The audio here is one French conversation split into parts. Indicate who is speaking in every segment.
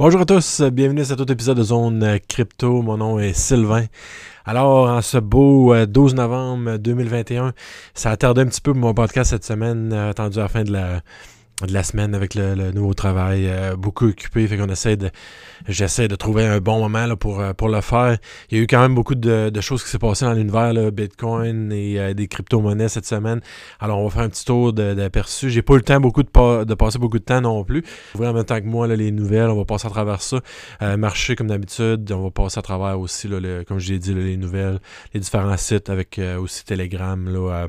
Speaker 1: Bonjour à tous, bienvenue à cet autre épisode de Zone Crypto. Mon nom est Sylvain. Alors, en ce beau 12 novembre 2021, ça a tardé un petit peu pour mon podcast cette semaine, attendu à la fin de la, de la semaine avec le, nouveau travail, euh, beaucoup occupé, fait qu'on essaie de j'essaie de trouver un bon moment là, pour, euh, pour le faire. Il y a eu quand même beaucoup de, de choses qui s'est passées dans l'univers Bitcoin et euh, des crypto-monnaies cette semaine. Alors on va faire un petit tour d'aperçu. J'ai pas eu le temps beaucoup de, de passer beaucoup de temps non plus. Ouvrir en même temps que moi là, les nouvelles, on va passer à travers ça. marché comme d'habitude, on va passer à travers aussi, là, comme je l'ai dit, les nouvelles, les différents sites avec aussi Telegram là,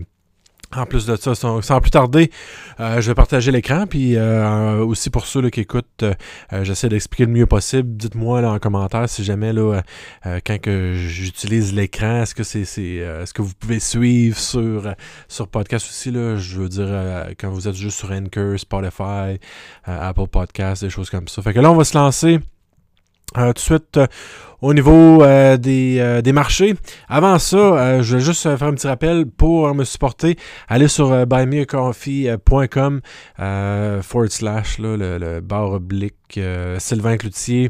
Speaker 1: en plus de ça, sans, plus tarder, euh, je vais partager l'écran. Puis euh, aussi pour ceux qui écoutent, euh, j'essaie d'expliquer le mieux possible. Dites-moi en commentaire si jamais là, quand que j'utilise l'écran, est-ce que c'est, est-ce que vous pouvez suivre sur sur podcast aussi là? Je veux dire quand vous êtes juste sur Anchor, Spotify, Apple Podcast, des choses comme ça. Fait que là, on va se lancer. Tout de suite au niveau euh, euh, des, marchés. Avant ça, euh, je vais juste faire un petit rappel pour me supporter. Allez sur buymeacoffee.com forward slash le, le, barre oblique Sylvain Cloutier.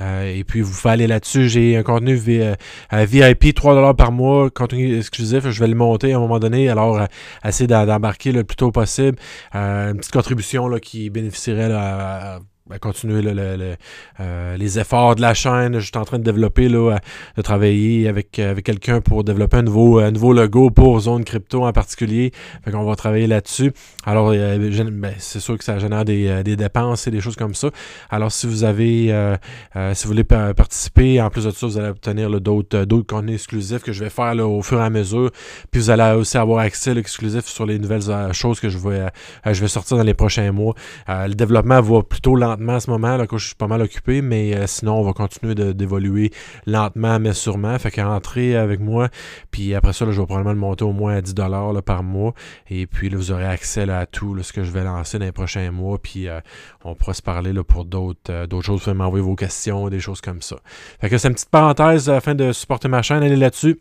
Speaker 1: et puis, vous pouvez aller là-dessus. J'ai un contenu VIP 3$ par mois, contenu exclusif. Je vais le monter à un moment donné. Alors, essayez d'embarquer le plus tôt possible. une petite contribution là, qui bénéficierait à ben, continuer euh, les efforts de la chaîne. Je suis en train de développer, là, de travailler avec, euh, avec quelqu'un pour développer un nouveau, un nouveau logo pour Zone Crypto en particulier. Fait qu'on va travailler là-dessus. Alors, euh, ben, c'est sûr que ça génère des, des, dépenses et des choses comme ça. Alors, si vous avez, si vous voulez participer, en plus de ça, vous allez obtenir d'autres, contenus exclusifs que je vais faire au fur et à mesure. Puis vous allez aussi avoir accès à l'exclusif sur les nouvelles choses que je vais, je vais sortir dans les prochains mois. le développement va plutôt à ce moment, là, que je suis pas mal occupé, mais euh, sinon, on va continuer d'évoluer lentement, mais sûrement. Fait qu'entrer avec moi, puis après ça, je vais probablement le monter au moins à 10$ là, par mois. Et puis là, vous aurez accès à tout ce que je vais lancer dans les prochains mois. Puis euh, on pourra se parler pour d'autres euh, d'autres choses. Vous pouvez m'envoyer vos questions, des choses comme ça. Fait que c'est une petite parenthèse afin de supporter ma chaîne. Allez là-dessus.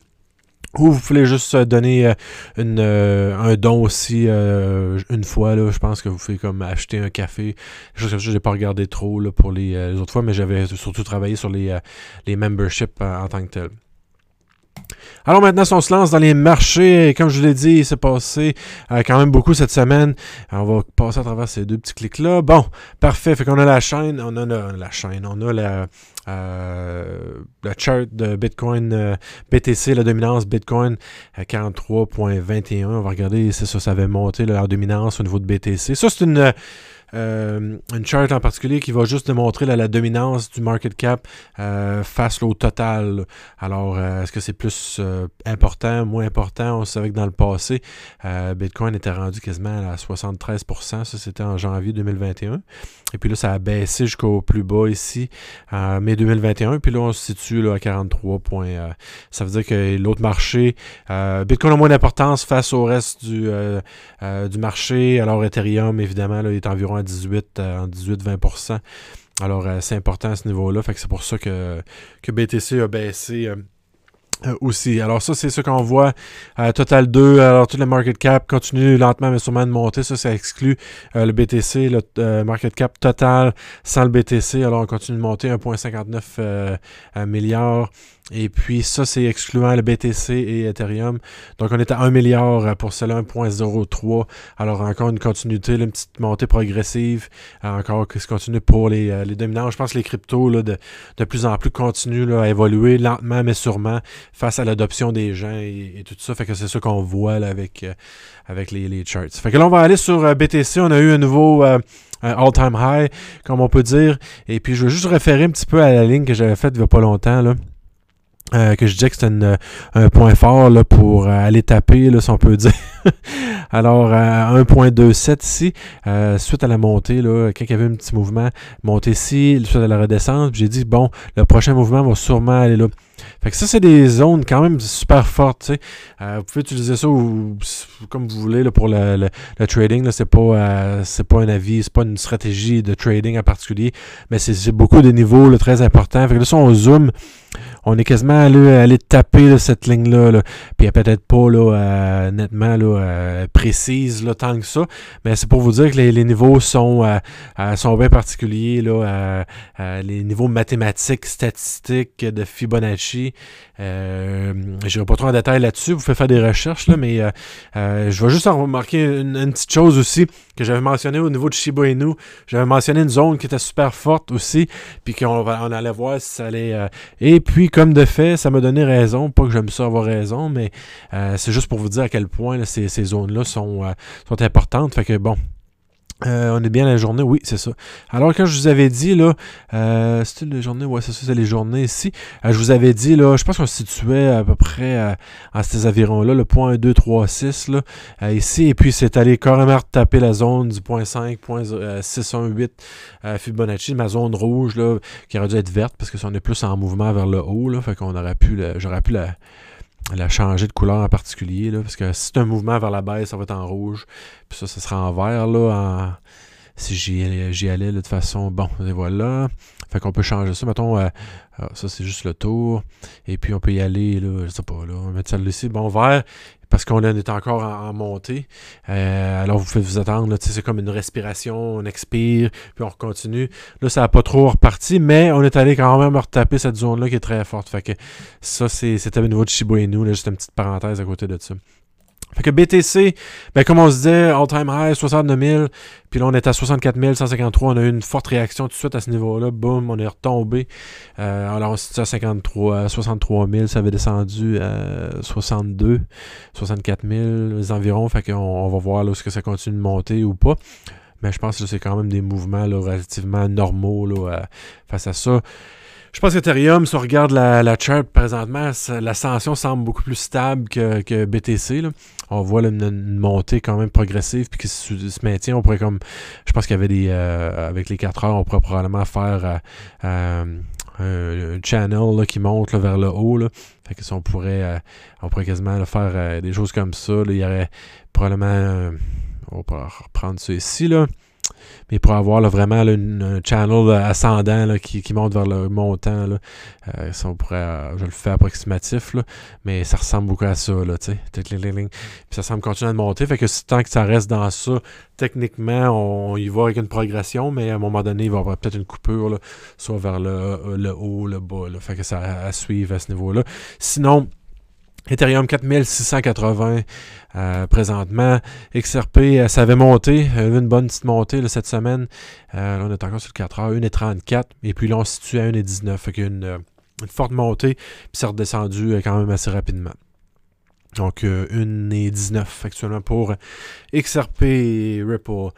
Speaker 1: Ou vous pouvez juste euh, donner euh, une, euh, un don aussi une fois. Là, je pense que vous pouvez comme acheter un café. Je n'ai pas regardé trop là, pour les, autres fois, mais j'avais surtout travaillé sur les, les memberships en, tant que tel. Alors maintenant, si on se lance dans les marchés, comme je l'ai dit, il s'est passé quand même beaucoup cette semaine. on va passer à travers ces deux petits clics-là. Bon, parfait. Fait qu'on a la chaîne, on a la chaîne, on a la, euh, chart de Bitcoin, euh, BTC, la dominance Bitcoin à 43.21. On va regarder, c'est ça, ça avait monté la dominance au niveau de BTC. Ça, c'est une euh, une chart en particulier qui va juste démontrer la dominance du market cap euh, face au total. Alors, euh, est-ce que c'est plus important, moins important? On savait que dans le passé, Bitcoin était rendu quasiment à 73%. Ça, c'était en janvier 2021. Et puis là, ça a baissé jusqu'au plus bas ici en mai 2021. Puis là, on se situe à 43 points. ça veut dire que l'autre marché, Bitcoin a moins d'importance face au reste du, du marché. Alors, Ethereum, évidemment, là, est environ à 18, en 18-20%. Alors, euh, c'est important à ce niveau-là. C'est pour ça que, que BTC a baissé. Euh, euh, aussi. Alors ça, c'est ce qu'on voit. Total 2, alors tout le market cap continue lentement mais sûrement de monter. Ça, ça exclut le BTC, le market cap total sans le BTC. Alors on continue de monter 1,59 milliard. Et puis ça, c'est excluant le BTC et Ethereum. Donc on est à 1 milliard pour cela, 1.03. Alors encore une continuité, une petite montée progressive. Encore qui se continue pour les, euh, les dominants. Je pense que les cryptos là, de, de plus en plus continuent à évoluer lentement mais sûrement face à l'adoption des gens et, tout ça. Fait que c'est ça qu'on voit là, avec, euh, avec les, charts. Fait que là, on va aller sur euh, BTC. On a eu un nouveau all-time high, comme on peut dire. Et puis je vais juste référer un petit peu à la ligne que j'avais faite il n'y a pas longtemps. Là. Euh, que je disais que c'était un point fort là, pour euh, aller taper, là, si on peut dire. Alors, 1.27 ici, suite à la montée, là, quand il y avait un petit mouvement, monter ici, suite à la redescente, j'ai dit, bon, le prochain mouvement va sûrement aller là. Fait que ça, c'est des zones quand même super fortes. Euh, vous pouvez utiliser ça comme vous voulez pour le, trading. C'est pas, euh, pas un avis, c'est pas une stratégie de trading en particulier, mais c'est beaucoup de niveaux très importants. Fait que là, si on zoom, on est quasiment allé, allé taper cette ligne-là. Là. Puis elle peut-être pas là, euh, nettement là, euh, précise là, tant que ça. Mais c'est pour vous dire que les, les niveaux sont, euh, sont bien particuliers. Là, les niveaux mathématiques, statistiques de Fibonacci. Euh, je n'irai pas trop en détail là-dessus. Vous faites faire des recherches, là, mais je vais juste en remarquer une, une, petite chose aussi que j'avais mentionné au niveau de Shiba Inu. J'avais mentionné une zone qui était super forte aussi, puis qu'on on allait voir si ça allait. et puis, comme de fait, ça m'a donné raison. Pas que j'aime ça avoir raison, mais euh, c'est juste pour vous dire à quel point ces, zones-là sont, euh, sont importantes. Fait que bon, euh, on est bien la journée, oui, c'est ça. Alors, quand je vous avais dit, là, euh, c'était les journées, ouais, c'est ça, c'est les journées ici. je vous avais dit, là, je pense qu'on se situait à peu près à, ces environs-là, le point 2, 3, 6, là, ici. Et puis, c'est allé carrément taper la zone du point 5, point 6, 1, 8 Fibonacci, ma zone rouge, là, qui aurait dû être verte parce que ça, on est plus en mouvement vers le haut, là. Fait qu'on aurait pu, j'aurais pu la elle a changé de couleur en particulier, là, parce que si c'est un mouvement vers la baisse, ça va être en rouge. Puis ça, ça sera en vert, là, si j'y allais, de toute façon. Bon, et voilà. Fait qu'on peut changer ça. Mettons, euh, ah, ça, c'est juste le tour. Et puis, on peut y aller, là, je sais pas, là, on va mettre celle ici, bon, vert parce qu'on est encore en, montée. Euh, alors, vous pouvez vous attendre. C'est comme une respiration, on expire, puis on continue. Là, ça n'a pas trop reparti, mais on est allé quand même retaper cette zone-là qui est très forte. Fait que ça, c'était au niveau de Shiba Inu. juste une petite parenthèse à côté de ça. Fait que BTC, ben comme on se disait, all-time high, 69 000. Puis là, on est à 64 153. On a eu une forte réaction tout de suite à ce niveau-là. Boum, on est retombé. Euh, alors, on s'est à 53, 63 000. Ça avait descendu à 62, 64 000 environ. Fait qu'on on va voir là, est-ce que ça continue de monter ou pas. Mais je pense que c'est quand même des mouvements là, relativement normaux là, euh, face à ça. Je pense qu'Ethereum, si on regarde la, la chart présentement, l'ascension semble beaucoup plus stable que, BTC. On voit une, montée quand même progressive puis qui se, maintient. On pourrait comme. Je pense qu'il y avait des. Euh, avec les 4 heures, on pourrait probablement faire euh, euh, un channel qui monte vers le haut. Là. Fait que si on pourrait, on pourrait quasiment faire des choses comme ça, il y aurait probablement. on va reprendre ça ici. Là. Mais pour avoir vraiment un channel ascendant qui, monte vers le montant, euh, euh, je le fais approximatif, mais ça ressemble beaucoup à ça. Là, Puis ça semble continuer de monter. Fait que tant que ça reste dans ça, techniquement, on, y va avec une progression, mais à un moment donné, il va y avoir peut-être une coupure, soit vers le, le haut, le bas. Fait que ça à suivre à ce niveau-là. Sinon, Ethereum 4680 euh, présentement. XRP, euh, ça avait monté, euh, une bonne petite montée cette semaine. là, on est encore sur le 4 heures, 1,34. Et puis là, on se situe à 1,19. Fait y a une, une, forte montée, puis c'est redescendu quand même assez rapidement. Donc, 1,19 actuellement pour XRP Ripple.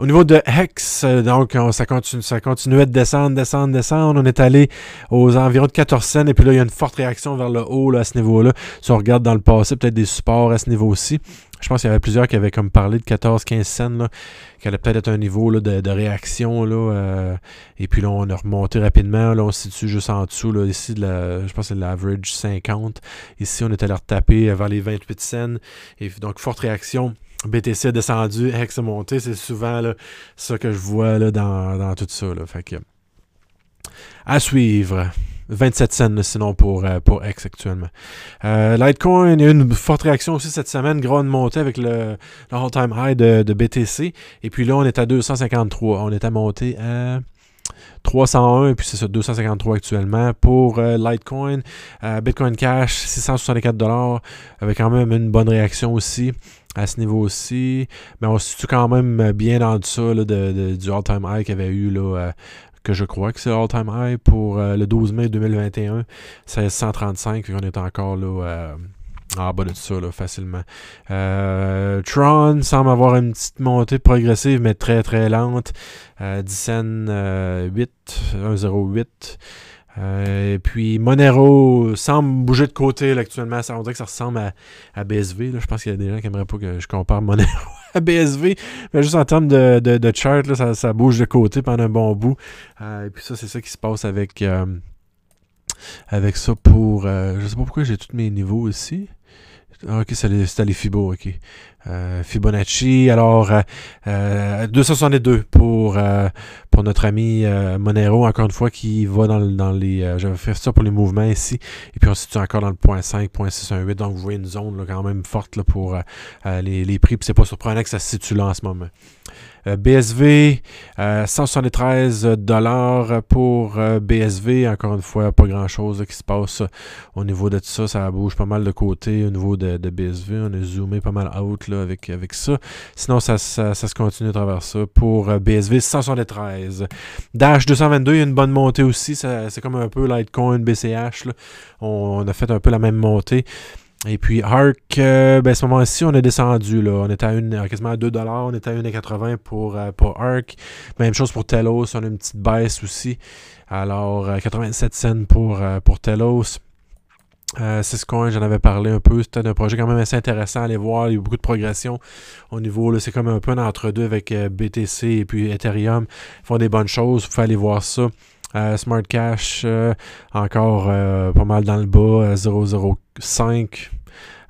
Speaker 1: Au niveau de Hex, euh, donc ça, continue, ça continuait de descendre, descendre, descendre. On est allé aux environs de 14 cents et puis là, il y a une forte réaction vers le haut à ce niveau-là. Si on regarde dans le passé, peut-être des supports à ce niveau-ci. Je pense qu'il y avait plusieurs qui avaient comme parlé de 14-15 cents, là, qui allait peut-être être un niveau de, réaction. Là, euh, et puis là, on a remonté rapidement. Là, on se situe juste en dessous. Là, ici, de je pense que c'est l'average 50. Ici, on est allé retaper vers les 28 cents. Et donc, forte réaction. BTC a descendu, Hex a monté. C'est souvent là, ça que je vois là, dans, tout ça. Là. Fait que, à suivre. 27 cents sinon pour, euh, pour X actuellement. Euh, Litecoin, il y a eu une forte réaction aussi cette semaine, grande montée avec le, le all-time high de, de, BTC. Et puis là, on est à 253. On est à monter à 301 et puis c'est ça 253 actuellement pour euh, Litecoin. Bitcoin Cash 664 dollars avec quand même une bonne réaction aussi à ce niveau-ci. Mais on se situe quand même bien dans ça de, du all-time high qu'il y avait eu, là, euh, que je crois que c'est all-time high pour euh, le 12 mai 2021, 1635, on est encore là. Euh, en bas de ça, là, facilement. Tron semble avoir une petite montée progressive, mais très très lente. 10 cents 8, 1,08. Euh, et puis Monero semble bouger de côté actuellement. Ça, on dirait que ça ressemble à, BSV. Je pense qu'il y a des gens qui n'aimeraient pas que je compare Monero à BSV. Mais juste en termes de, chart, ça, bouge de côté pendant un bon bout. Euh, et puis ça, c'est ça qui se passe avec, euh, avec ça pour. je sais pas pourquoi j'ai tous mes niveaux ici. Ah, ok, c'était les Fibo, ok. Euh, Fibonacci, alors 262 euh, pour, pour notre ami Monero, encore une fois, qui va dans, dans les... J'avais fait ça pour les mouvements ici, et puis on se situe encore dans le point 5, point 618, donc vous voyez une zone là, quand même forte là, pour les, les prix, puis c'est pas surprenant que ça se situe là en ce moment. Euh, BSV, 173 euh, dollars pour euh, BSV. Encore une fois, pas grand-chose qui se passe au niveau de tout ça. Ça bouge pas mal de côté au niveau de, BSV. On a zoomé pas mal out là, avec, avec ça. Sinon, ça, se continue à travers ça. Pour BSV, 173. Dash 222, il y a une bonne montée aussi. C'est comme un peu Litecoin, BCH. On, a fait un peu la même montée. Et puis Arc, euh, ben, à ce moment-ci, on est descendu. Là. On était à, une, quasiment à 2 On était à 1,80 pour, euh, pour Arc. Même chose pour Telos. On a une petite baisse aussi. Alors, 87 euh, cents pour, pour Telos. Ciscoin, j'en avais parlé un peu. C'était un projet quand même assez intéressant à aller voir. Il y a eu beaucoup de progression au niveau. C'est comme un peu un entre-deux avec BTC et puis Ethereum. Ils font des bonnes choses. Vous pouvez aller voir ça. Smart Cash, encore pas mal dans le bas, 0,05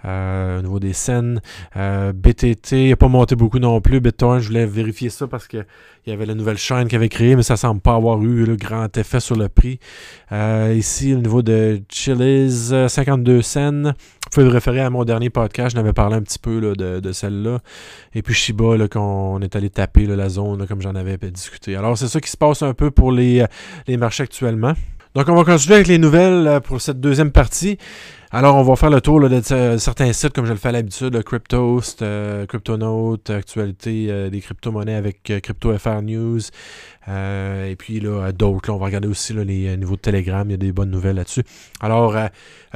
Speaker 1: euh, au niveau des scènes. Euh, BTT n'a pas monté beaucoup non plus. BitTorrent, je voulais vérifier ça parce qu'il y avait la nouvelle chaîne qui avait créé, mais ça semble pas avoir eu le grand effet sur le prix. Euh, ici, au niveau de Chili's, 52 cents. Pouvez vous référer à mon dernier podcast, je n'avais parlé un petit peu de, celle-là. Et puis Shiba, là, quand on est allé taper la zone, comme j'en avais discuté. Alors, c'est ça qui se passe un peu pour les, les marchés actuellement. Donc, on va continuer avec les nouvelles pour cette deuxième partie. Alors, on va faire le tour de certains sites comme je le fais à l'habitude, Cryptost, euh, Cryptonote, actualité euh, des crypto-monnaies avec euh, CryptoFR News, et puis là, d'autres, on va regarder aussi les niveaux de Telegram, il y a des bonnes nouvelles là-dessus. Alors,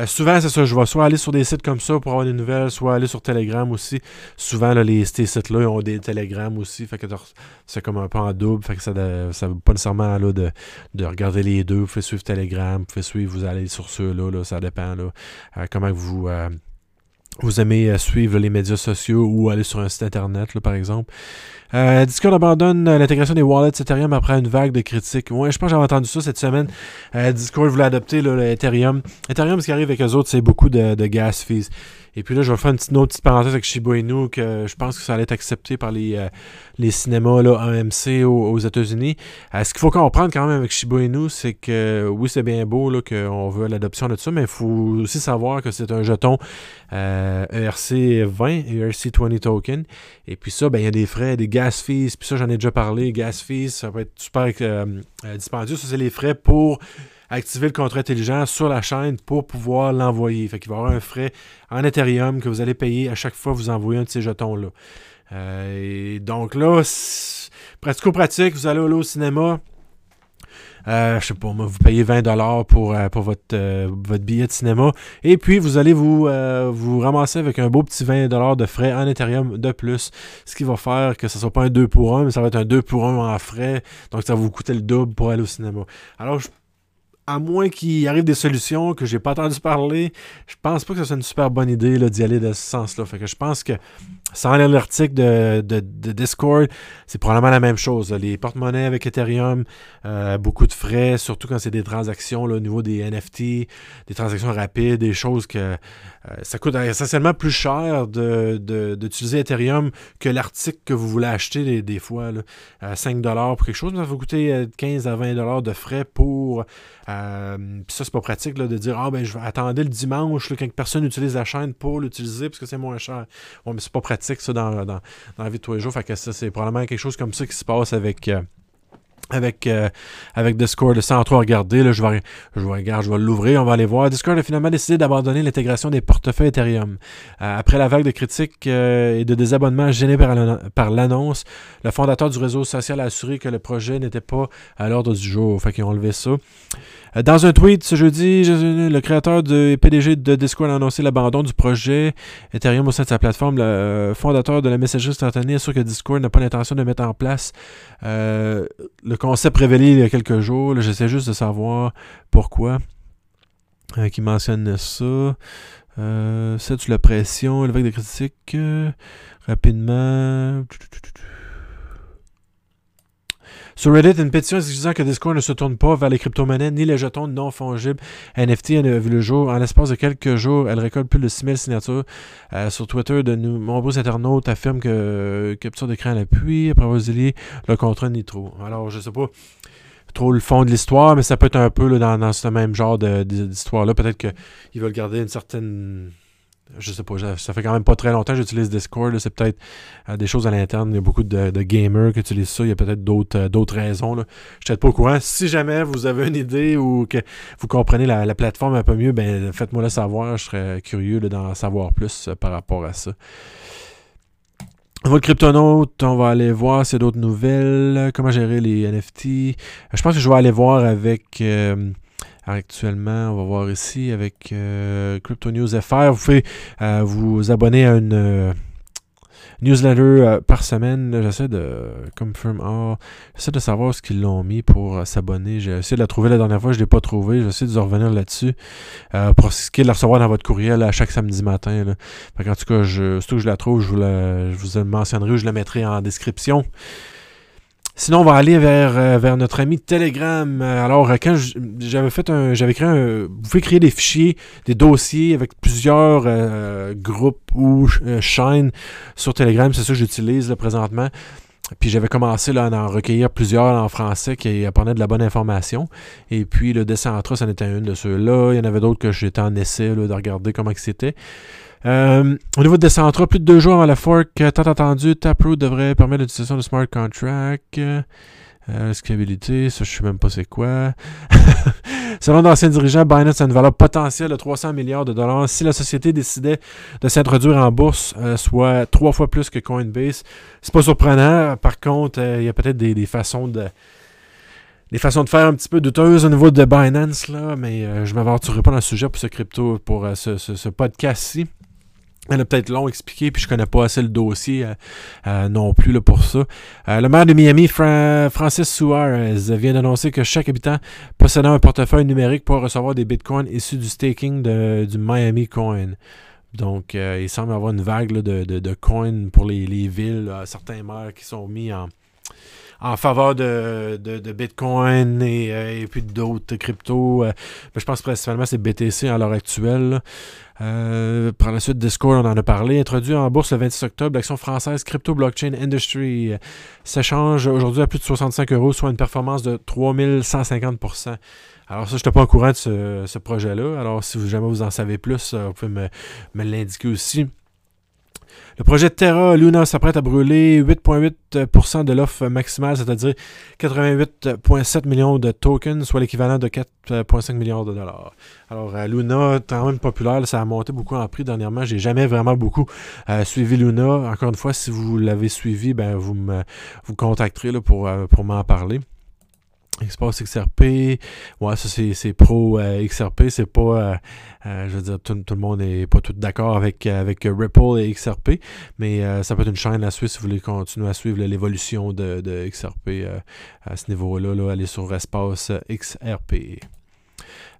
Speaker 1: souvent, c'est ça, je vais soit aller sur des sites comme ça pour avoir des nouvelles, soit aller sur Telegram aussi. Souvent, les, ces sites-là, ont des Telegram aussi, fait que c'est comme un peu en double, fait que ça ne veut pas nécessairement de, de, regarder les deux. Vous pouvez suivre Telegram, vous pouvez suivre, vous allez sur ceux-là, là, ça dépend comment vous vous aimez suivre les médias sociaux ou aller sur un site internet, par exemple. Euh, Discord abandonne euh, l'intégration des wallets Ethereum après une vague de critiques. Ouais, je pense que j'avais entendu ça cette semaine. Euh, Discord voulait adopter l'Ethereum. Ethereum, ce qui arrive avec eux autres, c'est beaucoup de, de gas fees. Et puis là, je vais faire une autre petite parenthèse avec Shiba Inu, que je pense que ça allait être accepté par les, euh, les cinémas là, AMC aux, États-Unis. Euh, ce qu'il faut comprendre quand même avec Shiba Inu, c'est que oui, c'est bien beau qu'on veut l'adoption de ça, mais il faut aussi savoir que c'est un jeton ERC20, ERC20 token. Et puis ça, ben, il y a des frais, des gas fees. Puis ça, j'en ai déjà parlé. Gas fees, ça peut être super euh, dispendieux. Ça, c'est les frais pour activer le contrat intelligent sur la chaîne pour pouvoir l'envoyer. Fait qu'il va y avoir un frais en Ethereum que vous allez payer à chaque fois que vous envoyez un de ces jetons-là. Euh, donc là, pratico-pratique, vous allez au cinéma, euh, je sais pas, vous payez 20$ pour, euh, pour votre, votre billet de cinéma. Et puis, vous allez vous, vous ramasser avec un beau petit 20$ de frais en Ethereum de plus. Ce qui va faire que ce ne soit pas un 2 pour 1, mais ça va être un 2 pour 1 en frais. Donc, ça va vous coûter le double pour aller au cinéma. Alors, je à moins qu'il arrive des solutions que j'ai pas entendu parler, je pense pas que ce soit une super bonne idée d'y aller de ce sens-là. Fait que je pense que sans l'article de, de, Discord, c'est probablement la même chose. Les porte-monnaies avec Ethereum, euh, beaucoup de frais, surtout quand c'est des transactions au niveau des NFT, des transactions rapides, des choses que euh, ça coûte essentiellement plus cher d'utiliser Ethereum que l'article que vous voulez acheter des, fois. Là, à 5$ pour quelque chose, ça va vous coûter 15 à 20$ de frais pour euh, puis ça, c'est pas pratique de dire Ah ben je vais attendre le dimanche là, quand personne utilise la chaîne pour l'utiliser parce que c'est moins cher. Ouais, mais c'est pas pratique ça dans, dans, la vie de tous les jours. Fait que ça, c'est probablement quelque chose comme ça qui se passe avec. Euh, avec, euh, avec Discord sans trop regarder. Là, je vais, je vais, regarder, je vais l'ouvrir, on va aller voir. Discord a finalement décidé d'abandonner l'intégration des portefeuilles Ethereum. après la vague de critiques et de désabonnements générés par l'annonce, le fondateur du réseau social a assuré que le projet n'était pas à l'ordre du jour. Fait qu'ils ont enlevé ça. Euh, dans un tweet ce jeudi, le créateur et PDG de Discord a annoncé l'abandon du projet Ethereum au sein de sa plateforme. Le euh, fondateur de la messagerie instantanée assure que Discord n'a pas l'intention de mettre en place euh, le concept révélé il y a quelques jours. J'essaie juste de savoir pourquoi. qui mentionne ça. c'est sous la pression, le vague de critiques. rapidement. Sur Reddit, une pétition exigeant que Discord ne se tourne pas vers les crypto-monnaies ni les jetons non fongibles NFT a vu le jour. En l'espace de quelques jours, elle récolte plus de 6000 signatures. Euh, sur Twitter, de nombreux internautes affirment que capture d'écran à l'appui après le contrat Nitro. Alors, je sais pas trop le fond de l'histoire, mais ça peut être un peu dans, ce même genre d'histoire-là. Peut-être qu'ils veulent garder une certaine je sais pas, ça fait quand même pas très longtemps que j'utilise Discord. C'est peut-être euh, des choses à l'interne. Il y a beaucoup de, gamers qui utilisent ça. Il y a peut-être d'autres euh, raisons. Là. Je suis peut-être pas au courant. Si jamais vous avez une idée ou que vous comprenez la, plateforme un peu mieux, ben faites-moi le savoir. Je serais curieux d'en savoir plus euh, par rapport à ça. Votre cryptonaute, on va aller voir c'est d'autres nouvelles. Comment gérer les NFT. Je pense que je vais aller voir avec actuellement, on va voir ici avec euh, Crypto News FR. Vous pouvez euh, vous abonner à une euh, newsletter par semaine. J'essaie de. J'essaie de savoir ce qu'ils l'ont mis pour s'abonner. J'ai essayé de la trouver la dernière fois, je ne l'ai pas trouvé. J'essaie de revenir là-dessus pour ce qui est de la recevoir dans votre courriel à chaque samedi matin. en tout cas, surtout que je la trouve, je vous, la, je vous mentionnerai ou je la mettrai en description. Sinon, on va aller vers, euh, vers notre ami Telegram. Euh, alors, euh, quand j'avais fait un. J'avais créé un. Vous pouvez créer des fichiers, des dossiers avec plusieurs groupes ou chaînes sur Telegram. C'est ça que j'utilise présentement. Puis j'avais commencé là, à en recueillir plusieurs en français qui apportaient de la bonne information. Et puis le Decentra, ça en était une de ceux-là. Il y en avait d'autres que j'étais en essai de regarder comment c'était. Euh, au niveau de Decentra, plus de deux jours avant la fork, euh, tant attendu, Taproot devrait permettre l'utilisation de smart contract. Euh, scalabilité, ça je sais même pas c'est quoi. Selon d'anciens dirigeants, Binance a une valeur potentielle de 300 milliards de dollars si la société décidait de s'introduire en bourse, euh, soit trois fois plus que Coinbase. C'est pas surprenant. Par contre, il y a peut-être des, façons de des façons de faire un petit peu douteuses au niveau de Binance, là, mais je ne m'aventurerai pas dans le sujet pour ce crypto, pour ce podcast-ci. Elle a peut-être long expliqué, puis je connais pas assez le dossier euh, euh, non plus là, pour ça. Euh, le maire de Miami, Francis Suarez, vient d'annoncer que chaque habitant possédant un portefeuille numérique pourra recevoir des bitcoins issus du staking du Miami Coin. Donc, il semble avoir une vague de, de, coins pour les, villes, certains maires qui sont mis en, en faveur de, Bitcoin et, puis d'autres cryptos. je pense principalement c'est BTC à l'heure actuelle. Euh, par la suite, Discord, on en a parlé. Introduit en bourse le 26 octobre, l'action française Crypto Blockchain Industry s'échange aujourd'hui à plus de 65 euros, soit une performance de 3150% alors ça, je n'étais pas au courant de ce, projet-là. Alors si jamais vous en savez plus, euh, vous pouvez me l'indiquer aussi. Le projet Terra Luna s'apprête à brûler 8,8% de l'offre maximale, c'est-à-dire 88,7 millions de tokens, soit l'équivalent de 4,5 milliards de dollars. Alors, euh, Luna, quand même populaire, ça a monté beaucoup en prix dernièrement. J'ai jamais vraiment beaucoup euh, suivi Luna. Encore une fois, si vous l'avez suivi, ben vous me vous contacterez là, pour, euh, pour m'en parler. Espace XRP, ouais, ça c'est pro euh, XRP, c'est pas, euh, euh, je veux dire, tout, le monde n'est pas tout d'accord avec, avec Ripple et XRP, mais ça peut être une chaîne à suivre si vous voulez continuer à suivre l'évolution de, de, XRP à ce niveau-là, là, allez sur Espace XRP.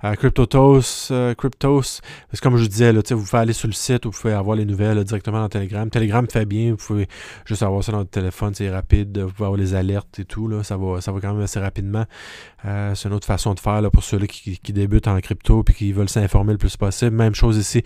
Speaker 1: Cryptotos, euh, Cryptos, c'est comme je vous disais, là, vous pouvez aller sur le site, vous pouvez avoir les nouvelles directement dans Telegram. Telegram fait bien, vous pouvez juste avoir ça dans votre téléphone, c'est rapide, vous pouvez avoir les alertes et tout, là, ça, va, ça va quand même assez rapidement. Euh, c'est une autre façon de faire là, pour ceux qui, débutent en crypto et qui veulent s'informer le plus possible. Même chose ici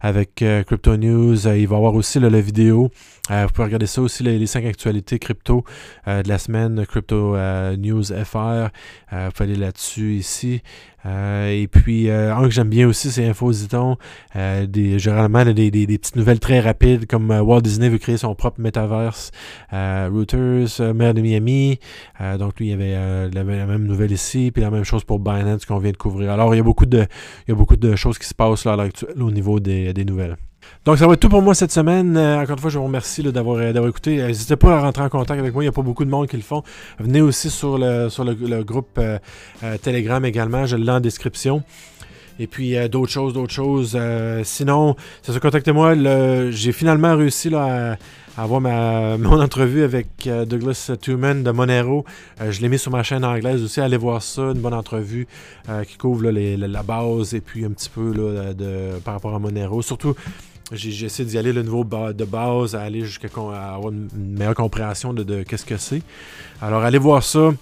Speaker 1: avec euh, Crypto News, il va y avoir aussi la vidéo. vous pouvez regarder ça aussi, les, 5 actualités crypto de la semaine, Crypto News FR. vous pouvez aller là-dessus ici. Euh, et puis, euh, un que j'aime bien aussi, c'est Infoziton. Euh, des, généralement, des, des, petites nouvelles très rapides, comme Walt Disney veut créer son propre metaverse. Reuters, maire de Miami. donc, lui, il y avait la, même nouvelle ici. Puis la même chose pour Binance qu'on vient de couvrir. Alors, il y a beaucoup de, il y a beaucoup de choses qui se passent là, au niveau des, des nouvelles. Donc, ça va être tout pour moi cette semaine. Euh, encore une fois, je vous remercie d'avoir euh, écouté. Euh, n'hésitez pas à rentrer en contact avec moi. Il n'y a pas beaucoup de monde qui le font. Venez aussi sur le, sur le, groupe Telegram également. Je l'ai en description. Et puis d'autres choses, d'autres choses. sinon, ça se contactez-moi. J'ai finalement réussi à, avoir ma, mon entrevue avec Douglas Tuman de Monero. je l'ai mis sur ma chaîne anglaise aussi. Allez voir ça. Une bonne entrevue qui couvre la base et puis un petit peu de, par rapport à Monero. Surtout J'essaie d'y aller le niveau de base, à aller jusqu'à avoir une meilleure compréhension de, qu'est-ce que c'est. Alors, allez voir ça.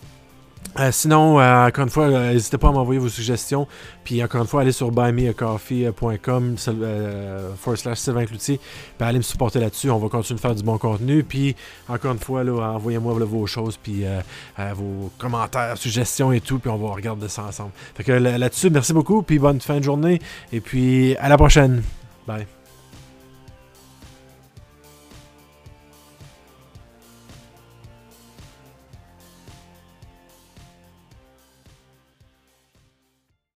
Speaker 1: Euh, sinon, euh, encore une fois, euh, n'hésitez pas à m'envoyer vos suggestions. Puis encore une fois, allez sur buymeacoffee.com forward slash Sylvain Cloutier. Puis allez me supporter là-dessus. On va continuer de faire du bon contenu. Puis encore une fois, envoyez-moi vos choses, puis vos commentaires, suggestions et tout. Puis on va regarder ça ensemble. Fait que là-dessus, merci beaucoup. Puis bonne fin de journée. Et puis à la prochaine. Bye.